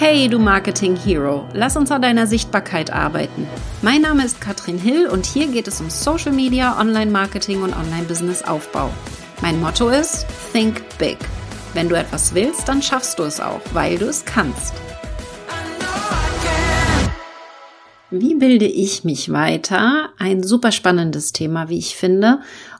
Hey, du Marketing Hero, lass uns an deiner Sichtbarkeit arbeiten. Mein Name ist Katrin Hill und hier geht es um Social Media, Online-Marketing und Online-Business-Aufbau. Mein Motto ist Think Big. Wenn du etwas willst, dann schaffst du es auch, weil du es kannst. Wie bilde ich mich weiter? Ein super spannendes Thema, wie ich finde.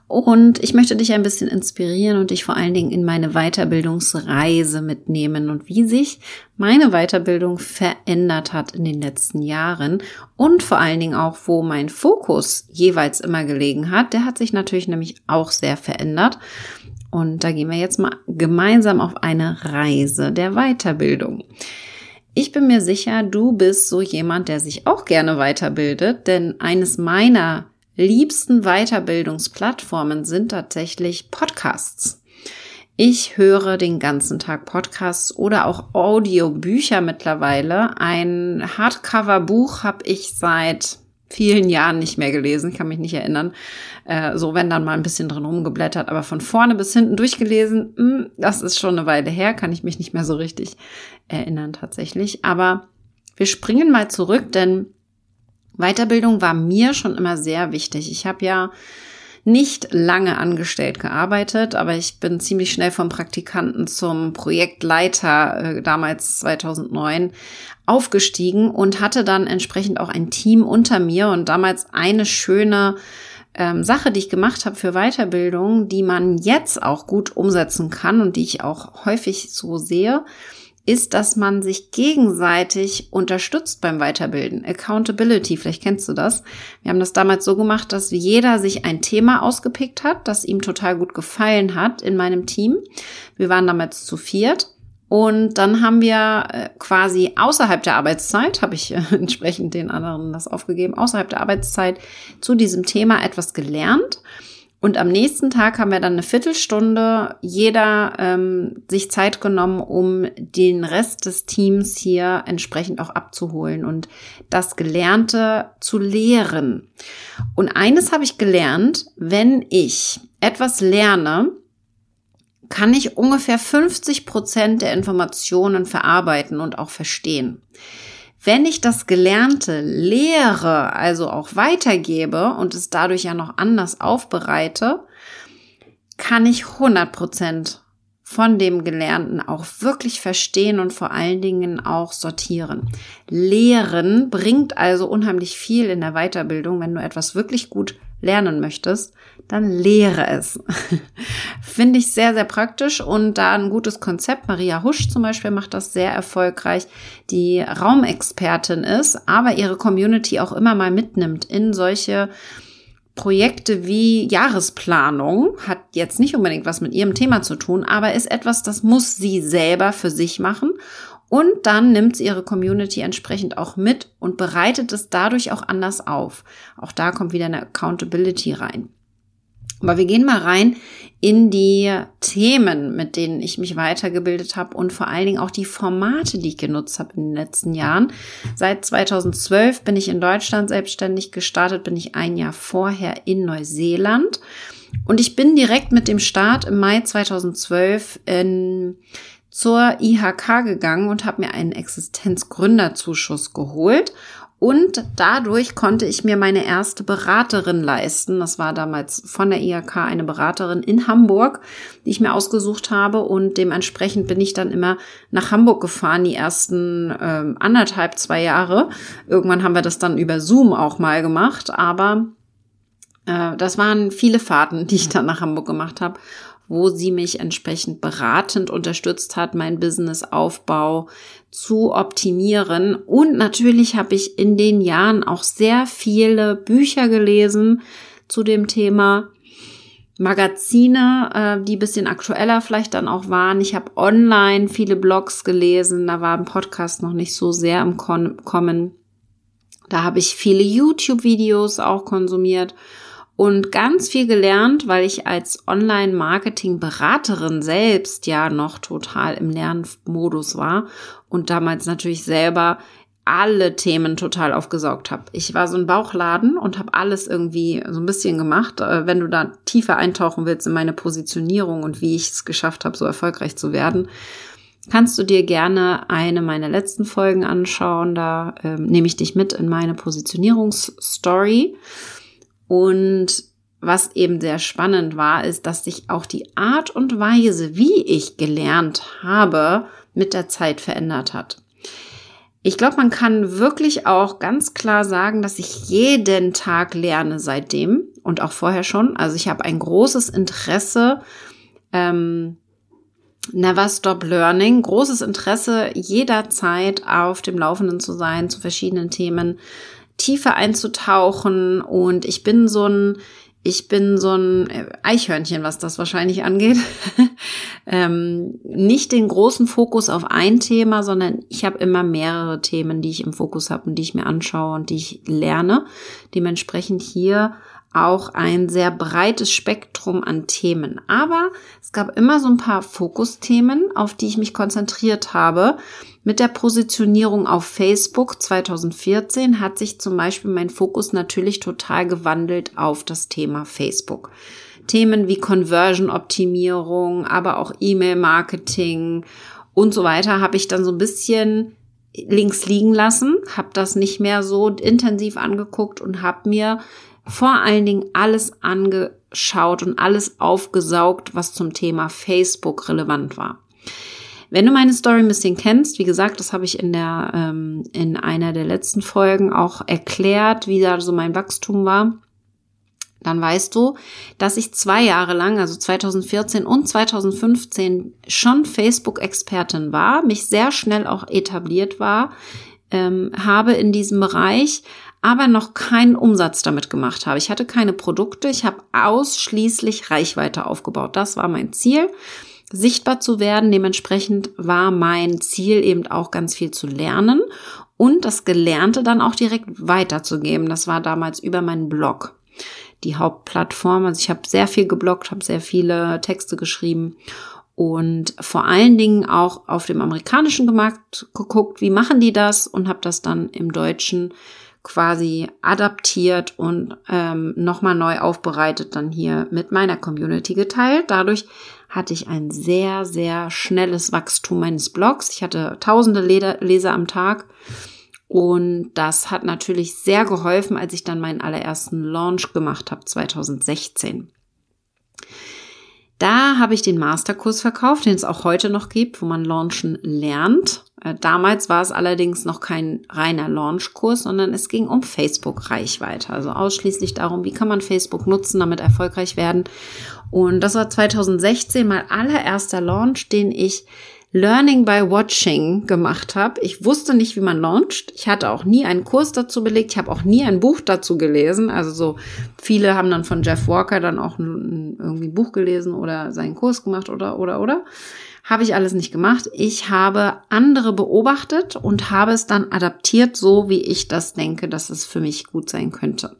Und ich möchte dich ein bisschen inspirieren und dich vor allen Dingen in meine Weiterbildungsreise mitnehmen und wie sich meine Weiterbildung verändert hat in den letzten Jahren und vor allen Dingen auch, wo mein Fokus jeweils immer gelegen hat. Der hat sich natürlich nämlich auch sehr verändert. Und da gehen wir jetzt mal gemeinsam auf eine Reise der Weiterbildung. Ich bin mir sicher, du bist so jemand, der sich auch gerne weiterbildet, denn eines meiner liebsten Weiterbildungsplattformen sind tatsächlich Podcasts. Ich höre den ganzen Tag Podcasts oder auch Audiobücher mittlerweile. Ein Hardcover-Buch habe ich seit vielen Jahren nicht mehr gelesen, kann mich nicht erinnern. Äh, so, wenn dann mal ein bisschen drin rumgeblättert, aber von vorne bis hinten durchgelesen, hm, das ist schon eine Weile her, kann ich mich nicht mehr so richtig erinnern tatsächlich. Aber wir springen mal zurück, denn Weiterbildung war mir schon immer sehr wichtig. Ich habe ja nicht lange angestellt gearbeitet, aber ich bin ziemlich schnell vom Praktikanten zum Projektleiter äh, damals 2009 aufgestiegen und hatte dann entsprechend auch ein Team unter mir und damals eine schöne ähm, Sache, die ich gemacht habe für Weiterbildung, die man jetzt auch gut umsetzen kann und die ich auch häufig so sehe, ist, dass man sich gegenseitig unterstützt beim Weiterbilden. Accountability, vielleicht kennst du das. Wir haben das damals so gemacht, dass jeder sich ein Thema ausgepickt hat, das ihm total gut gefallen hat in meinem Team. Wir waren damals zu viert. Und dann haben wir äh, quasi außerhalb der Arbeitszeit, habe ich äh, entsprechend den anderen das aufgegeben, außerhalb der Arbeitszeit zu diesem Thema etwas gelernt und am nächsten Tag haben wir dann eine Viertelstunde jeder ähm, sich Zeit genommen, um den Rest des Teams hier entsprechend auch abzuholen und das Gelernte zu lehren. Und eines habe ich gelernt, wenn ich etwas lerne, kann ich ungefähr 50 Prozent der Informationen verarbeiten und auch verstehen. Wenn ich das Gelernte lehre, also auch weitergebe und es dadurch ja noch anders aufbereite, kann ich 100 Prozent von dem Gelernten auch wirklich verstehen und vor allen Dingen auch sortieren. Lehren bringt also unheimlich viel in der Weiterbildung, wenn du etwas wirklich gut lernen möchtest, dann lehre es. Finde ich sehr, sehr praktisch und da ein gutes Konzept. Maria Husch zum Beispiel macht das sehr erfolgreich, die Raumexpertin ist, aber ihre Community auch immer mal mitnimmt in solche Projekte wie Jahresplanung hat jetzt nicht unbedingt was mit ihrem Thema zu tun, aber ist etwas, das muss sie selber für sich machen und dann nimmt sie ihre Community entsprechend auch mit und bereitet es dadurch auch anders auf. Auch da kommt wieder eine Accountability rein. Aber wir gehen mal rein in die Themen, mit denen ich mich weitergebildet habe und vor allen Dingen auch die Formate, die ich genutzt habe in den letzten Jahren. Seit 2012 bin ich in Deutschland selbstständig gestartet, bin ich ein Jahr vorher in Neuseeland. Und ich bin direkt mit dem Start im Mai 2012 in zur IHK gegangen und habe mir einen Existenzgründerzuschuss geholt. Und dadurch konnte ich mir meine erste Beraterin leisten. Das war damals von der IHK eine Beraterin in Hamburg, die ich mir ausgesucht habe. Und dementsprechend bin ich dann immer nach Hamburg gefahren, die ersten äh, anderthalb, zwei Jahre. Irgendwann haben wir das dann über Zoom auch mal gemacht. Aber äh, das waren viele Fahrten, die ich dann nach Hamburg gemacht habe wo sie mich entsprechend beratend unterstützt hat, mein Businessaufbau zu optimieren. Und natürlich habe ich in den Jahren auch sehr viele Bücher gelesen zu dem Thema. Magazine, äh, die bisschen aktueller vielleicht dann auch waren. Ich habe online viele Blogs gelesen, da war ein Podcast noch nicht so sehr im Kommen. Da habe ich viele YouTube-Videos auch konsumiert und ganz viel gelernt, weil ich als Online-Marketing-Beraterin selbst ja noch total im Lernmodus war und damals natürlich selber alle Themen total aufgesaugt habe. Ich war so ein Bauchladen und habe alles irgendwie so ein bisschen gemacht. Äh, wenn du da tiefer eintauchen willst in meine Positionierung und wie ich es geschafft habe, so erfolgreich zu werden, kannst du dir gerne eine meiner letzten Folgen anschauen. Da ähm, nehme ich dich mit in meine Positionierungsstory. Und was eben sehr spannend war, ist, dass sich auch die Art und Weise, wie ich gelernt habe, mit der Zeit verändert hat. Ich glaube, man kann wirklich auch ganz klar sagen, dass ich jeden Tag lerne seitdem und auch vorher schon. Also ich habe ein großes Interesse, ähm, Never Stop Learning, großes Interesse jederzeit auf dem Laufenden zu sein, zu verschiedenen Themen tiefer einzutauchen und ich bin so ein ich bin so ein Eichhörnchen, was das wahrscheinlich angeht. ähm, nicht den großen Fokus auf ein Thema, sondern ich habe immer mehrere Themen, die ich im Fokus habe und die ich mir anschaue und die ich lerne. Dementsprechend hier auch ein sehr breites Spektrum an Themen. Aber es gab immer so ein paar Fokusthemen, auf die ich mich konzentriert habe. Mit der Positionierung auf Facebook 2014 hat sich zum Beispiel mein Fokus natürlich total gewandelt auf das Thema Facebook. Themen wie Conversion-Optimierung, aber auch E-Mail-Marketing und so weiter habe ich dann so ein bisschen links liegen lassen, habe das nicht mehr so intensiv angeguckt und habe mir vor allen Dingen alles angeschaut und alles aufgesaugt, was zum Thema Facebook relevant war. Wenn du meine Story ein bisschen kennst, wie gesagt, das habe ich in der ähm, in einer der letzten Folgen auch erklärt, wie da so mein Wachstum war. Dann weißt du, dass ich zwei Jahre lang, also 2014 und 2015, schon Facebook-Expertin war, mich sehr schnell auch etabliert war, ähm, habe in diesem Bereich, aber noch keinen Umsatz damit gemacht habe. Ich hatte keine Produkte, ich habe ausschließlich Reichweite aufgebaut. Das war mein Ziel, sichtbar zu werden. Dementsprechend war mein Ziel eben auch ganz viel zu lernen und das Gelernte dann auch direkt weiterzugeben. Das war damals über meinen Blog die Hauptplattform. Also ich habe sehr viel gebloggt, habe sehr viele Texte geschrieben und vor allen Dingen auch auf dem amerikanischen Markt geguckt, wie machen die das und habe das dann im Deutschen quasi adaptiert und ähm, nochmal neu aufbereitet, dann hier mit meiner Community geteilt. Dadurch hatte ich ein sehr, sehr schnelles Wachstum meines Blogs. Ich hatte tausende Leser am Tag. Und das hat natürlich sehr geholfen, als ich dann meinen allerersten Launch gemacht habe, 2016. Da habe ich den Masterkurs verkauft, den es auch heute noch gibt, wo man Launchen lernt. Äh, damals war es allerdings noch kein reiner Launchkurs, sondern es ging um Facebook-Reichweite. Also ausschließlich darum, wie kann man Facebook nutzen, damit erfolgreich werden. Und das war 2016 mein allererster Launch, den ich Learning by Watching gemacht habe. Ich wusste nicht, wie man launcht. Ich hatte auch nie einen Kurs dazu belegt. Ich habe auch nie ein Buch dazu gelesen. Also so viele haben dann von Jeff Walker dann auch ein, irgendwie ein Buch gelesen oder seinen Kurs gemacht oder oder oder. Habe ich alles nicht gemacht. Ich habe andere beobachtet und habe es dann adaptiert, so wie ich das denke, dass es für mich gut sein könnte.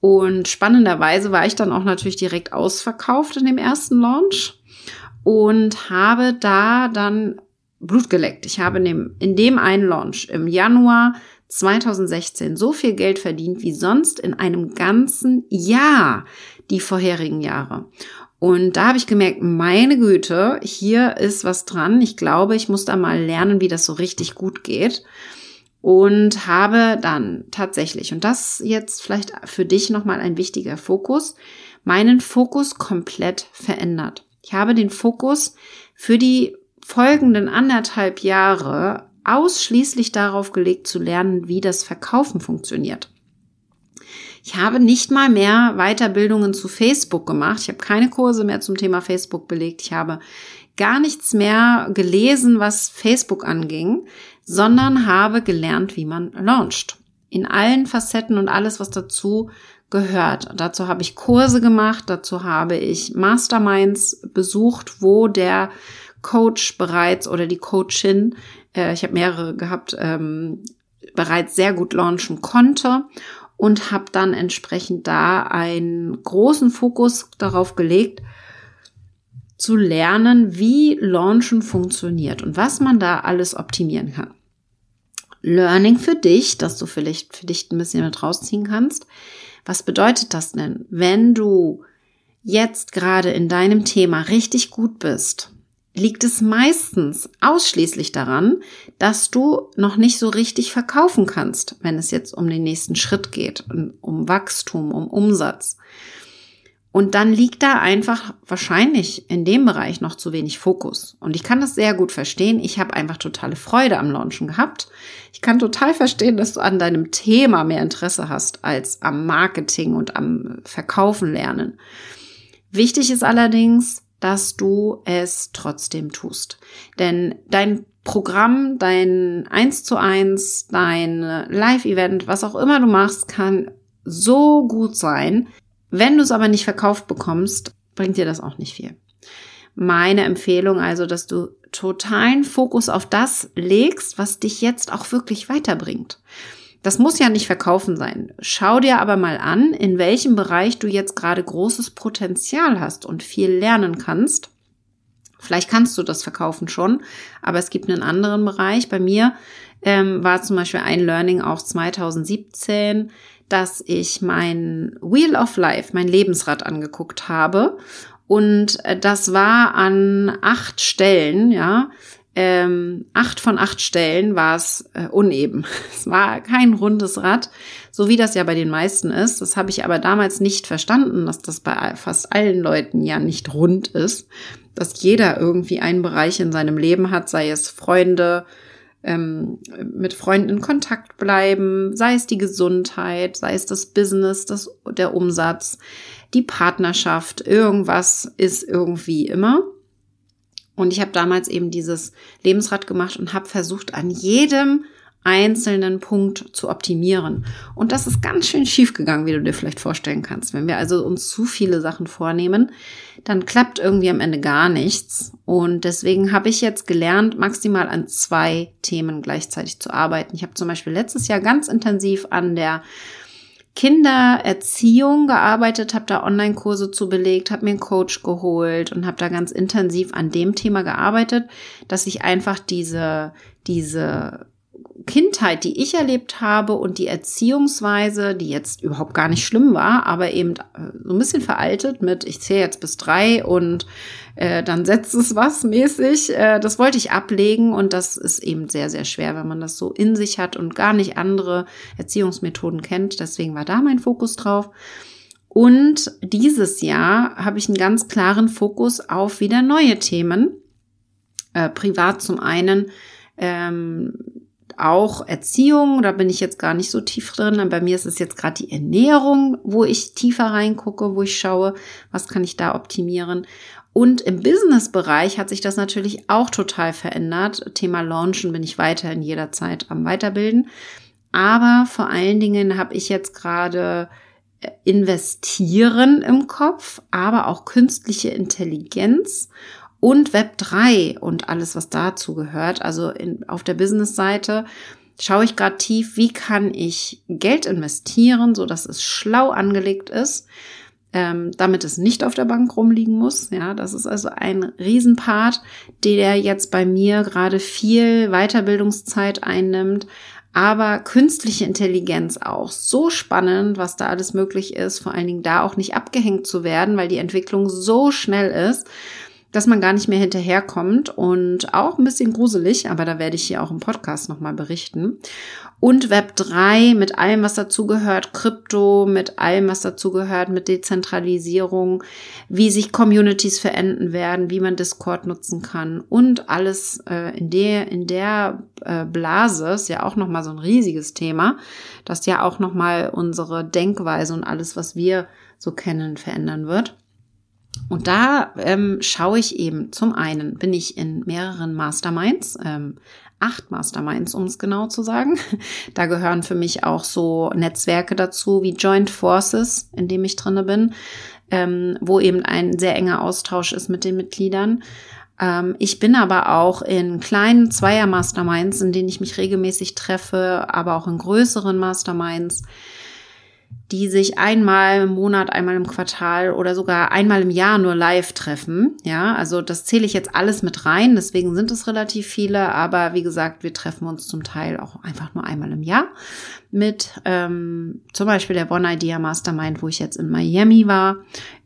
Und spannenderweise war ich dann auch natürlich direkt ausverkauft in dem ersten Launch und habe da dann Blut geleckt. Ich habe in dem, in dem einen Launch im Januar 2016 so viel Geld verdient wie sonst in einem ganzen Jahr die vorherigen Jahre. Und da habe ich gemerkt, meine Güte, hier ist was dran. Ich glaube, ich muss da mal lernen, wie das so richtig gut geht. Und habe dann tatsächlich, und das jetzt vielleicht für dich nochmal ein wichtiger Fokus, meinen Fokus komplett verändert. Ich habe den Fokus für die folgenden anderthalb Jahre ausschließlich darauf gelegt zu lernen, wie das Verkaufen funktioniert. Ich habe nicht mal mehr Weiterbildungen zu Facebook gemacht. Ich habe keine Kurse mehr zum Thema Facebook belegt. Ich habe gar nichts mehr gelesen, was Facebook anging, sondern habe gelernt, wie man launcht. In allen Facetten und alles, was dazu gehört. Dazu habe ich Kurse gemacht, dazu habe ich Masterminds besucht, wo der Coach bereits oder die Coachin, äh, ich habe mehrere gehabt, ähm, bereits sehr gut launchen konnte und habe dann entsprechend da einen großen Fokus darauf gelegt, zu lernen, wie Launchen funktioniert und was man da alles optimieren kann. Learning für dich, dass du vielleicht für dich ein bisschen mit rausziehen kannst. Was bedeutet das denn? Wenn du jetzt gerade in deinem Thema richtig gut bist, liegt es meistens ausschließlich daran, dass du noch nicht so richtig verkaufen kannst, wenn es jetzt um den nächsten Schritt geht, um Wachstum, um Umsatz. Und dann liegt da einfach wahrscheinlich in dem Bereich noch zu wenig Fokus. Und ich kann das sehr gut verstehen. Ich habe einfach totale Freude am Launchen gehabt. Ich kann total verstehen, dass du an deinem Thema mehr Interesse hast als am Marketing und am Verkaufen lernen. Wichtig ist allerdings, dass du es trotzdem tust. Denn dein Programm, dein 1 zu 1, dein Live-Event, was auch immer du machst, kann so gut sein, wenn du es aber nicht verkauft bekommst, bringt dir das auch nicht viel. Meine Empfehlung also, dass du totalen Fokus auf das legst, was dich jetzt auch wirklich weiterbringt. Das muss ja nicht verkaufen sein. Schau dir aber mal an, in welchem Bereich du jetzt gerade großes Potenzial hast und viel lernen kannst. Vielleicht kannst du das verkaufen schon, aber es gibt einen anderen Bereich. Bei mir ähm, war zum Beispiel ein Learning auch 2017, dass ich mein Wheel of Life, mein Lebensrad angeguckt habe. Und äh, das war an acht Stellen, ja, ähm, acht von acht Stellen war es äh, uneben. Es war kein rundes Rad, so wie das ja bei den meisten ist. Das habe ich aber damals nicht verstanden, dass das bei fast allen Leuten ja nicht rund ist, dass jeder irgendwie einen Bereich in seinem Leben hat, sei es Freunde, ähm, mit Freunden in Kontakt bleiben, sei es die Gesundheit, sei es das Business, das, der Umsatz, die Partnerschaft, irgendwas ist irgendwie immer. Und ich habe damals eben dieses Lebensrad gemacht und habe versucht, an jedem einzelnen Punkt zu optimieren. Und das ist ganz schön schief gegangen, wie du dir vielleicht vorstellen kannst. Wenn wir also uns zu viele Sachen vornehmen, dann klappt irgendwie am Ende gar nichts. Und deswegen habe ich jetzt gelernt, maximal an zwei Themen gleichzeitig zu arbeiten. Ich habe zum Beispiel letztes Jahr ganz intensiv an der Kindererziehung gearbeitet, habe da Online-Kurse zu belegt, habe mir einen Coach geholt und habe da ganz intensiv an dem Thema gearbeitet, dass ich einfach diese diese Kindheit, die ich erlebt habe und die Erziehungsweise, die jetzt überhaupt gar nicht schlimm war, aber eben äh, so ein bisschen veraltet mit, ich zähle jetzt bis drei und äh, dann setzt es was mäßig, äh, das wollte ich ablegen und das ist eben sehr, sehr schwer, wenn man das so in sich hat und gar nicht andere Erziehungsmethoden kennt. Deswegen war da mein Fokus drauf. Und dieses Jahr habe ich einen ganz klaren Fokus auf wieder neue Themen. Äh, privat zum einen ähm, auch Erziehung, da bin ich jetzt gar nicht so tief drin. Bei mir ist es jetzt gerade die Ernährung, wo ich tiefer reingucke, wo ich schaue, was kann ich da optimieren. Und im Business-Bereich hat sich das natürlich auch total verändert. Thema Launchen bin ich weiterhin jederzeit am Weiterbilden. Aber vor allen Dingen habe ich jetzt gerade äh, investieren im Kopf, aber auch künstliche Intelligenz und Web 3 und alles, was dazu gehört. Also in, auf der Business-Seite schaue ich gerade tief, wie kann ich Geld investieren, so dass es schlau angelegt ist, ähm, damit es nicht auf der Bank rumliegen muss. Ja, das ist also ein Riesenpart, der jetzt bei mir gerade viel Weiterbildungszeit einnimmt. Aber künstliche Intelligenz auch so spannend, was da alles möglich ist, vor allen Dingen da auch nicht abgehängt zu werden, weil die Entwicklung so schnell ist dass man gar nicht mehr hinterherkommt und auch ein bisschen gruselig, aber da werde ich hier auch im Podcast nochmal berichten. Und Web 3 mit allem, was dazugehört, Krypto, mit allem, was dazugehört, mit Dezentralisierung, wie sich Communities verenden werden, wie man Discord nutzen kann und alles äh, in der, in der äh, Blase ist ja auch nochmal so ein riesiges Thema, das ja auch nochmal unsere Denkweise und alles, was wir so kennen, verändern wird. Und da ähm, schaue ich eben, zum einen bin ich in mehreren Masterminds, ähm, acht Masterminds, um es genau zu sagen. Da gehören für mich auch so Netzwerke dazu wie Joint Forces, in dem ich drinne bin, ähm, wo eben ein sehr enger Austausch ist mit den Mitgliedern. Ähm, ich bin aber auch in kleinen Zweier-Masterminds, in denen ich mich regelmäßig treffe, aber auch in größeren Masterminds die sich einmal im Monat, einmal im Quartal oder sogar einmal im Jahr nur live treffen. Ja, also das zähle ich jetzt alles mit rein, deswegen sind es relativ viele, aber wie gesagt, wir treffen uns zum Teil auch einfach nur einmal im Jahr mit ähm, zum Beispiel der One Idea Mastermind, wo ich jetzt in Miami war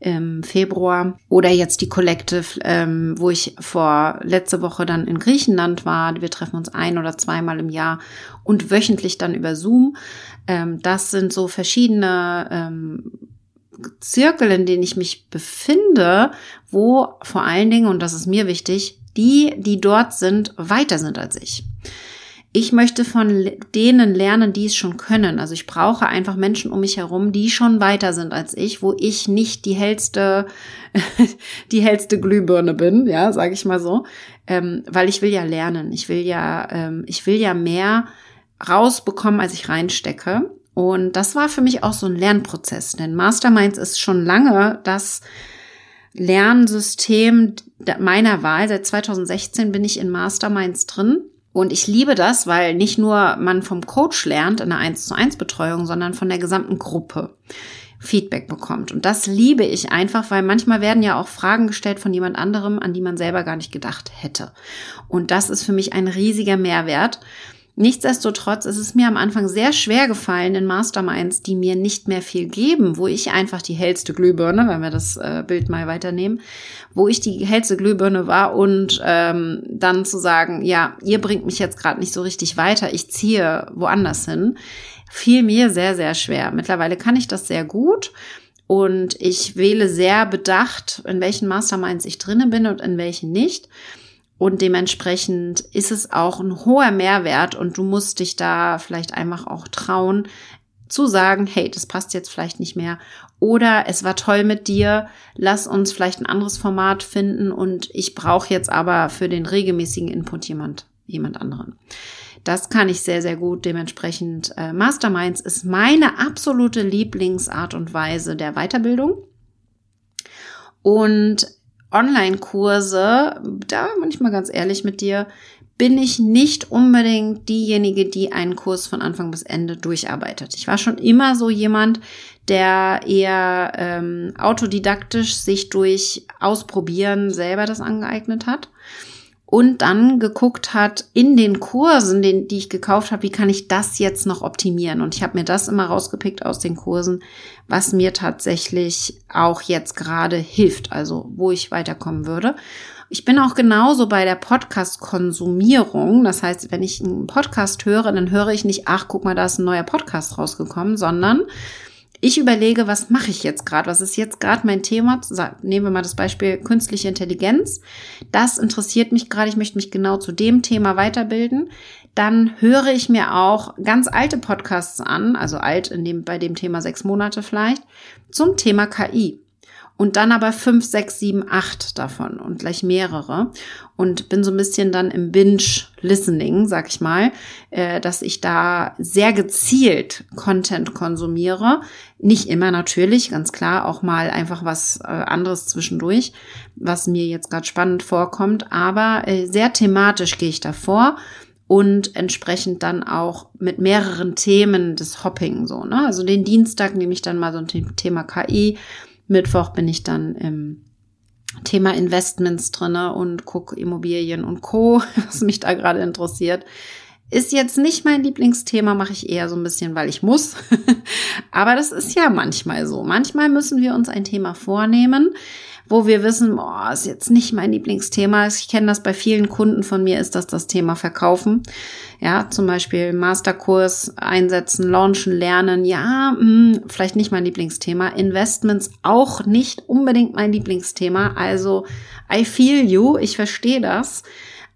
im Februar oder jetzt die Collective, ähm, wo ich vor letzte Woche dann in Griechenland war. Wir treffen uns ein oder zweimal im Jahr und wöchentlich dann über Zoom. Ähm, das sind so verschiedene ähm, Zirkel, in denen ich mich befinde, wo vor allen Dingen, und das ist mir wichtig, die, die dort sind, weiter sind als ich ich möchte von denen lernen, die es schon können. Also ich brauche einfach Menschen um mich herum, die schon weiter sind als ich, wo ich nicht die hellste, die hellste Glühbirne bin, ja, sage ich mal so, ähm, weil ich will ja lernen. Ich will ja, ähm, ich will ja mehr rausbekommen, als ich reinstecke. Und das war für mich auch so ein Lernprozess, denn Masterminds ist schon lange das Lernsystem meiner Wahl. Seit 2016 bin ich in Masterminds drin und ich liebe das, weil nicht nur man vom Coach lernt in einer 1 zu 1 Betreuung, sondern von der gesamten Gruppe Feedback bekommt. Und das liebe ich einfach, weil manchmal werden ja auch Fragen gestellt von jemand anderem, an die man selber gar nicht gedacht hätte. Und das ist für mich ein riesiger Mehrwert. Nichtsdestotrotz ist es mir am Anfang sehr schwer gefallen in Masterminds, die mir nicht mehr viel geben, wo ich einfach die hellste Glühbirne, wenn wir das äh, Bild mal weiternehmen, wo ich die hellste Glühbirne war und ähm, dann zu sagen, ja, ihr bringt mich jetzt gerade nicht so richtig weiter, ich ziehe woanders hin, fiel mir sehr, sehr schwer. Mittlerweile kann ich das sehr gut. Und ich wähle sehr bedacht, in welchen Masterminds ich drinnen bin und in welchen nicht. Und dementsprechend ist es auch ein hoher Mehrwert und du musst dich da vielleicht einfach auch trauen zu sagen, hey, das passt jetzt vielleicht nicht mehr. Oder es war toll mit dir, lass uns vielleicht ein anderes Format finden und ich brauche jetzt aber für den regelmäßigen Input jemand, jemand anderen. Das kann ich sehr, sehr gut. Dementsprechend äh, Masterminds ist meine absolute Lieblingsart und Weise der Weiterbildung. Und Online-Kurse, da bin ich mal ganz ehrlich mit dir, bin ich nicht unbedingt diejenige, die einen Kurs von Anfang bis Ende durcharbeitet. Ich war schon immer so jemand, der eher ähm, autodidaktisch sich durch Ausprobieren selber das angeeignet hat und dann geguckt hat in den Kursen, den, die ich gekauft habe, wie kann ich das jetzt noch optimieren? Und ich habe mir das immer rausgepickt aus den Kursen, was mir tatsächlich auch jetzt gerade hilft, also wo ich weiterkommen würde. Ich bin auch genauso bei der Podcast-Konsumierung. Das heißt, wenn ich einen Podcast höre, dann höre ich nicht, ach, guck mal, da ist ein neuer Podcast rausgekommen, sondern ich überlege, was mache ich jetzt gerade? Was ist jetzt gerade mein Thema? Nehmen wir mal das Beispiel künstliche Intelligenz. Das interessiert mich gerade. Ich möchte mich genau zu dem Thema weiterbilden. Dann höre ich mir auch ganz alte Podcasts an, also alt in dem, bei dem Thema sechs Monate vielleicht, zum Thema KI und dann aber fünf, sechs, sieben, acht davon und gleich mehrere und bin so ein bisschen dann im Binge-Listening, sag ich mal, äh, dass ich da sehr gezielt Content konsumiere. Nicht immer natürlich, ganz klar, auch mal einfach was äh, anderes zwischendurch, was mir jetzt gerade spannend vorkommt, aber äh, sehr thematisch gehe ich davor und entsprechend dann auch mit mehreren Themen des Hopping so. Ne? Also den Dienstag nehme ich dann mal so ein Thema KI Mittwoch bin ich dann im Thema Investments drinne und gucke Immobilien und Co., was mich da gerade interessiert. Ist jetzt nicht mein Lieblingsthema, mache ich eher so ein bisschen, weil ich muss. Aber das ist ja manchmal so. Manchmal müssen wir uns ein Thema vornehmen, wo wir wissen, boah, ist jetzt nicht mein Lieblingsthema. Ich kenne das bei vielen Kunden von mir, ist das das Thema Verkaufen. Ja, zum Beispiel Masterkurs einsetzen, launchen, lernen. Ja, mh, hm, vielleicht nicht mein Lieblingsthema. Investments auch nicht unbedingt mein Lieblingsthema. Also, I feel you. Ich verstehe das.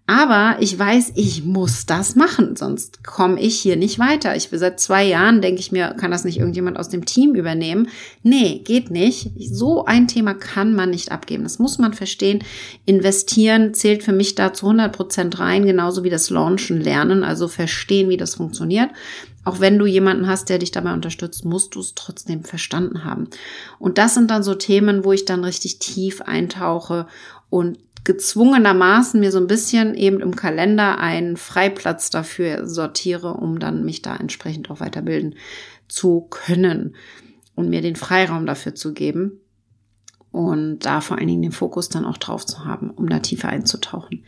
Aber ich weiß, ich muss das machen, sonst komme ich hier nicht weiter. Ich seit zwei Jahren denke ich mir, kann das nicht irgendjemand aus dem Team übernehmen? Nee, geht nicht. So ein Thema kann man nicht abgeben. Das muss man verstehen. Investieren zählt für mich da zu 100 Prozent rein, genauso wie das Launchen lernen, also verstehen, wie das funktioniert. Auch wenn du jemanden hast, der dich dabei unterstützt, musst du es trotzdem verstanden haben. Und das sind dann so Themen, wo ich dann richtig tief eintauche und gezwungenermaßen mir so ein bisschen eben im Kalender einen Freiplatz dafür sortiere, um dann mich da entsprechend auch weiterbilden zu können. und mir den Freiraum dafür zu geben und da vor allen Dingen den Fokus dann auch drauf zu haben, um da tiefer einzutauchen.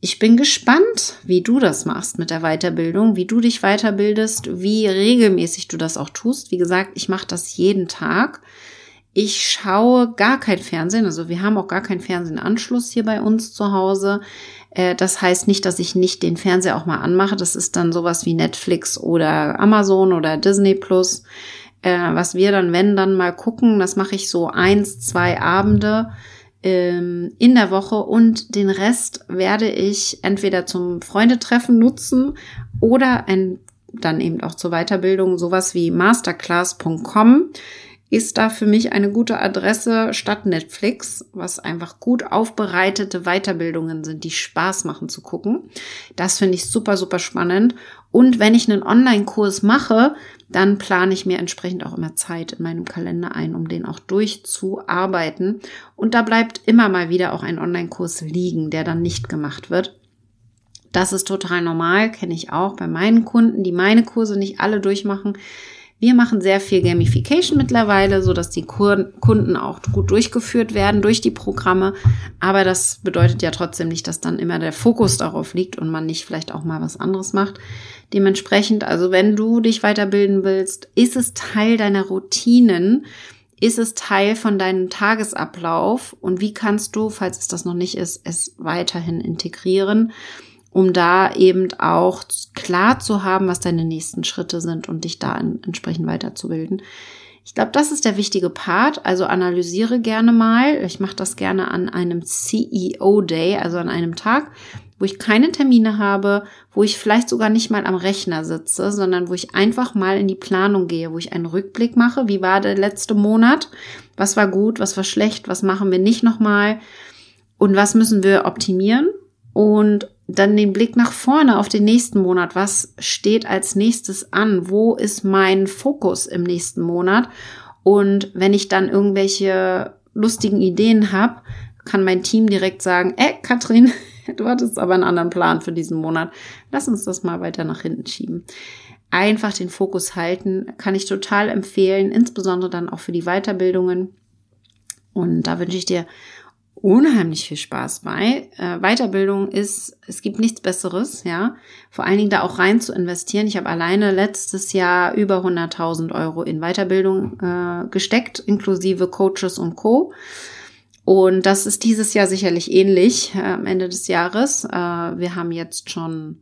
Ich bin gespannt, wie du das machst mit der Weiterbildung, wie du dich weiterbildest, wie regelmäßig du das auch tust. Wie gesagt, ich mache das jeden Tag. Ich schaue gar kein Fernsehen, also wir haben auch gar keinen Fernsehenanschluss hier bei uns zu Hause. Äh, das heißt nicht, dass ich nicht den Fernseher auch mal anmache. Das ist dann sowas wie Netflix oder Amazon oder Disney Plus. Äh, was wir dann, wenn dann mal gucken, das mache ich so eins, zwei Abende ähm, in der Woche und den Rest werde ich entweder zum Freundetreffen nutzen oder ein, dann eben auch zur Weiterbildung sowas wie masterclass.com ist da für mich eine gute Adresse statt Netflix, was einfach gut aufbereitete Weiterbildungen sind, die Spaß machen zu gucken. Das finde ich super, super spannend. Und wenn ich einen Online-Kurs mache, dann plane ich mir entsprechend auch immer Zeit in meinem Kalender ein, um den auch durchzuarbeiten. Und da bleibt immer mal wieder auch ein Online-Kurs liegen, der dann nicht gemacht wird. Das ist total normal, kenne ich auch bei meinen Kunden, die meine Kurse nicht alle durchmachen. Wir machen sehr viel Gamification mittlerweile, so dass die Kunden auch gut durchgeführt werden durch die Programme. Aber das bedeutet ja trotzdem nicht, dass dann immer der Fokus darauf liegt und man nicht vielleicht auch mal was anderes macht. Dementsprechend, also wenn du dich weiterbilden willst, ist es Teil deiner Routinen, ist es Teil von deinem Tagesablauf und wie kannst du, falls es das noch nicht ist, es weiterhin integrieren? Um da eben auch klar zu haben, was deine nächsten Schritte sind und dich da entsprechend weiterzubilden. Ich glaube, das ist der wichtige Part. Also analysiere gerne mal. Ich mache das gerne an einem CEO Day, also an einem Tag, wo ich keine Termine habe, wo ich vielleicht sogar nicht mal am Rechner sitze, sondern wo ich einfach mal in die Planung gehe, wo ich einen Rückblick mache. Wie war der letzte Monat? Was war gut? Was war schlecht? Was machen wir nicht nochmal? Und was müssen wir optimieren? Und dann den Blick nach vorne auf den nächsten Monat. Was steht als nächstes an? Wo ist mein Fokus im nächsten Monat? Und wenn ich dann irgendwelche lustigen Ideen habe, kann mein Team direkt sagen, äh, Katrin, du hattest aber einen anderen Plan für diesen Monat. Lass uns das mal weiter nach hinten schieben. Einfach den Fokus halten, kann ich total empfehlen, insbesondere dann auch für die Weiterbildungen. Und da wünsche ich dir unheimlich viel Spaß bei. Äh, Weiterbildung ist, es gibt nichts Besseres, ja. Vor allen Dingen da auch rein zu investieren. Ich habe alleine letztes Jahr über 100.000 Euro in Weiterbildung äh, gesteckt, inklusive Coaches und Co. Und das ist dieses Jahr sicherlich ähnlich äh, am Ende des Jahres. Äh, wir haben jetzt schon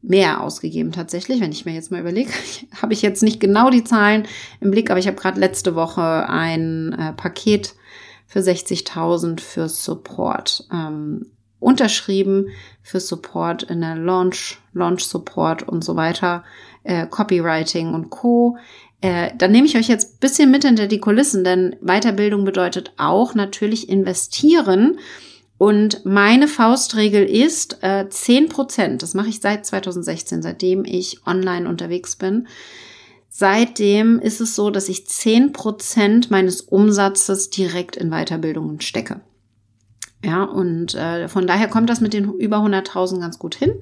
mehr ausgegeben tatsächlich, wenn ich mir jetzt mal überlege. habe ich jetzt nicht genau die Zahlen im Blick, aber ich habe gerade letzte Woche ein äh, Paket für 60.000 für Support ähm, unterschrieben für Support in der Launch, Launch Support und so weiter, äh, Copywriting und Co. Äh, dann nehme ich euch jetzt bisschen mit hinter die Kulissen, denn Weiterbildung bedeutet auch natürlich investieren. Und meine Faustregel ist äh, 10 Prozent. Das mache ich seit 2016, seitdem ich online unterwegs bin. Seitdem ist es so, dass ich zehn Prozent meines Umsatzes direkt in Weiterbildungen stecke. Ja, und äh, von daher kommt das mit den über 100.000 ganz gut hin.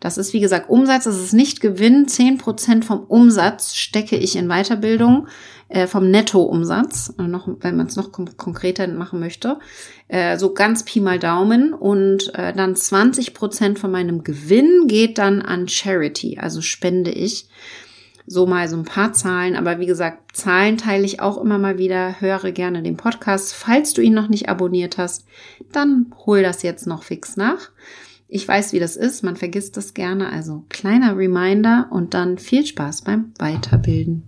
Das ist, wie gesagt, Umsatz, das ist nicht Gewinn. Zehn Prozent vom Umsatz stecke ich in Weiterbildung, äh, vom Nettoumsatz, äh, noch, wenn man es noch konkreter machen möchte. Äh, so ganz Pi mal Daumen. Und äh, dann 20 Prozent von meinem Gewinn geht dann an Charity, also spende ich. So mal so ein paar Zahlen, aber wie gesagt, Zahlen teile ich auch immer mal wieder. Höre gerne den Podcast. Falls du ihn noch nicht abonniert hast, dann hol das jetzt noch fix nach. Ich weiß, wie das ist. Man vergisst das gerne. Also kleiner Reminder und dann viel Spaß beim Weiterbilden.